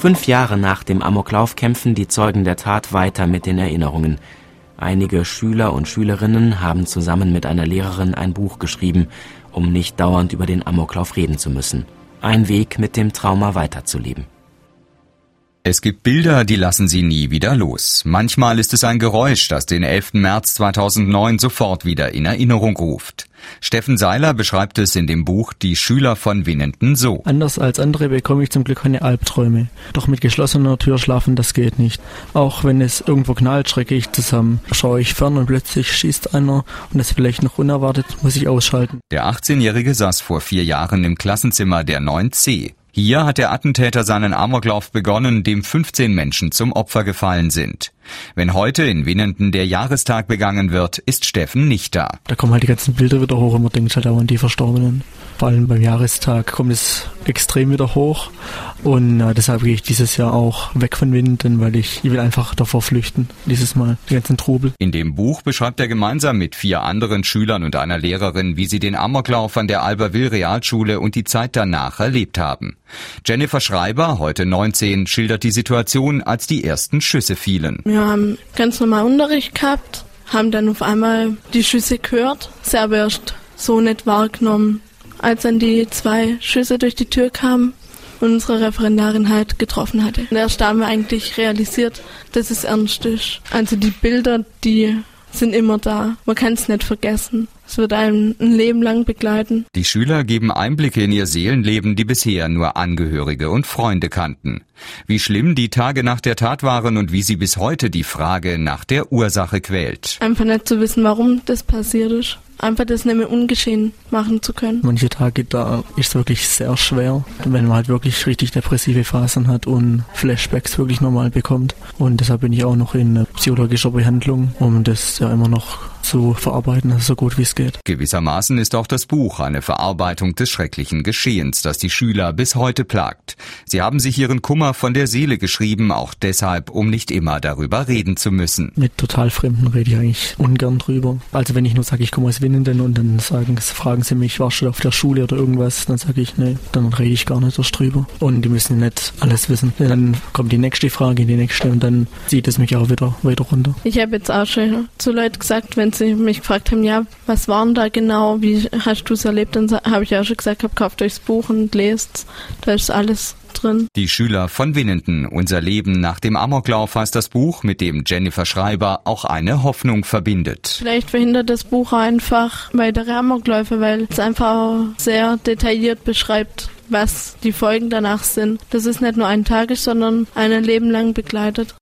Fünf Jahre nach dem Amoklauf kämpfen die Zeugen der Tat weiter mit den Erinnerungen. Einige Schüler und Schülerinnen haben zusammen mit einer Lehrerin ein Buch geschrieben, um nicht dauernd über den Amoklauf reden zu müssen. Ein Weg, mit dem Trauma weiterzuleben. Es gibt Bilder, die lassen sie nie wieder los. Manchmal ist es ein Geräusch, das den 11. März 2009 sofort wieder in Erinnerung ruft. Steffen Seiler beschreibt es in dem Buch Die Schüler von Winnenden so. Anders als andere bekomme ich zum Glück keine Albträume. Doch mit geschlossener Tür schlafen, das geht nicht. Auch wenn es irgendwo knallt, schrecke ich zusammen. Schaue ich fern und plötzlich schießt einer und das vielleicht noch unerwartet, muss ich ausschalten. Der 18-Jährige saß vor vier Jahren im Klassenzimmer der 9c. Hier hat der Attentäter seinen Amoklauf begonnen, dem 15 Menschen zum Opfer gefallen sind. Wenn heute in Winnenden der Jahrestag begangen wird, ist Steffen nicht da. Da kommen halt die ganzen Bilder wieder hoch und man denkt halt auch an die Verstorbenen. Vor allem beim Jahrestag kommt es extrem wieder hoch und äh, deshalb gehe ich dieses Jahr auch weg von Winnenden, weil ich, ich will einfach davor flüchten, dieses Mal, die ganzen Trubel. In dem Buch beschreibt er gemeinsam mit vier anderen Schülern und einer Lehrerin, wie sie den Amoklauf an der Alberville Realschule und die Zeit danach erlebt haben. Jennifer Schreiber, heute 19, schildert die Situation, als die ersten Schüsse fielen. Wir haben ganz normal Unterricht gehabt, haben dann auf einmal die Schüsse gehört, selber erst so nicht wahrgenommen. Als dann die zwei Schüsse durch die Tür kamen und unsere Referendarin halt getroffen hatte. Und erst da haben wir eigentlich realisiert, dass es ernst ist. Also die Bilder, die sind immer da. Man kann es nicht vergessen. Es wird einem ein Leben lang begleiten. Die Schüler geben Einblicke in ihr Seelenleben, die bisher nur Angehörige und Freunde kannten. Wie schlimm die Tage nach der Tat waren und wie sie bis heute die Frage nach der Ursache quält. Einfach nicht zu wissen, warum das passiert ist einfach das nicht mehr ungeschehen machen zu können. Manche Tage, da ist es wirklich sehr schwer, wenn man halt wirklich richtig depressive Phasen hat und Flashbacks wirklich normal bekommt. Und deshalb bin ich auch noch in psychologischer Behandlung, um das ja immer noch zu verarbeiten, so gut wie es geht. Gewissermaßen ist auch das Buch eine Verarbeitung des schrecklichen Geschehens, das die Schüler bis heute plagt. Sie haben sich ihren Kummer von der Seele geschrieben, auch deshalb, um nicht immer darüber reden zu müssen. Mit total Fremden rede ich eigentlich ungern drüber. Also wenn ich nur sage, ich komme aus Winnenden und dann sagen, fragen sie mich, warst du auf der Schule oder irgendwas, dann sage ich, nee, dann rede ich gar nicht erst drüber. Und die müssen nicht alles wissen. Dann kommt die nächste Frage, die nächste und dann zieht es mich auch wieder weiter runter. Ich habe jetzt auch schon zu Leuten gesagt, wenn sie mich gefragt haben, ja, was waren da genau, wie hast du es erlebt, dann habe ich auch schon gesagt, hab, kauft euch das Buch und lest, da ist alles drin. Die Schüler von Winnenden, unser Leben nach dem Amoklauf heißt das Buch, mit dem Jennifer Schreiber auch eine Hoffnung verbindet. Vielleicht verhindert das Buch einfach weitere Amokläufe, weil es einfach sehr detailliert beschreibt, was die Folgen danach sind. Das ist nicht nur ein Tag, sondern ein Leben lang begleitet.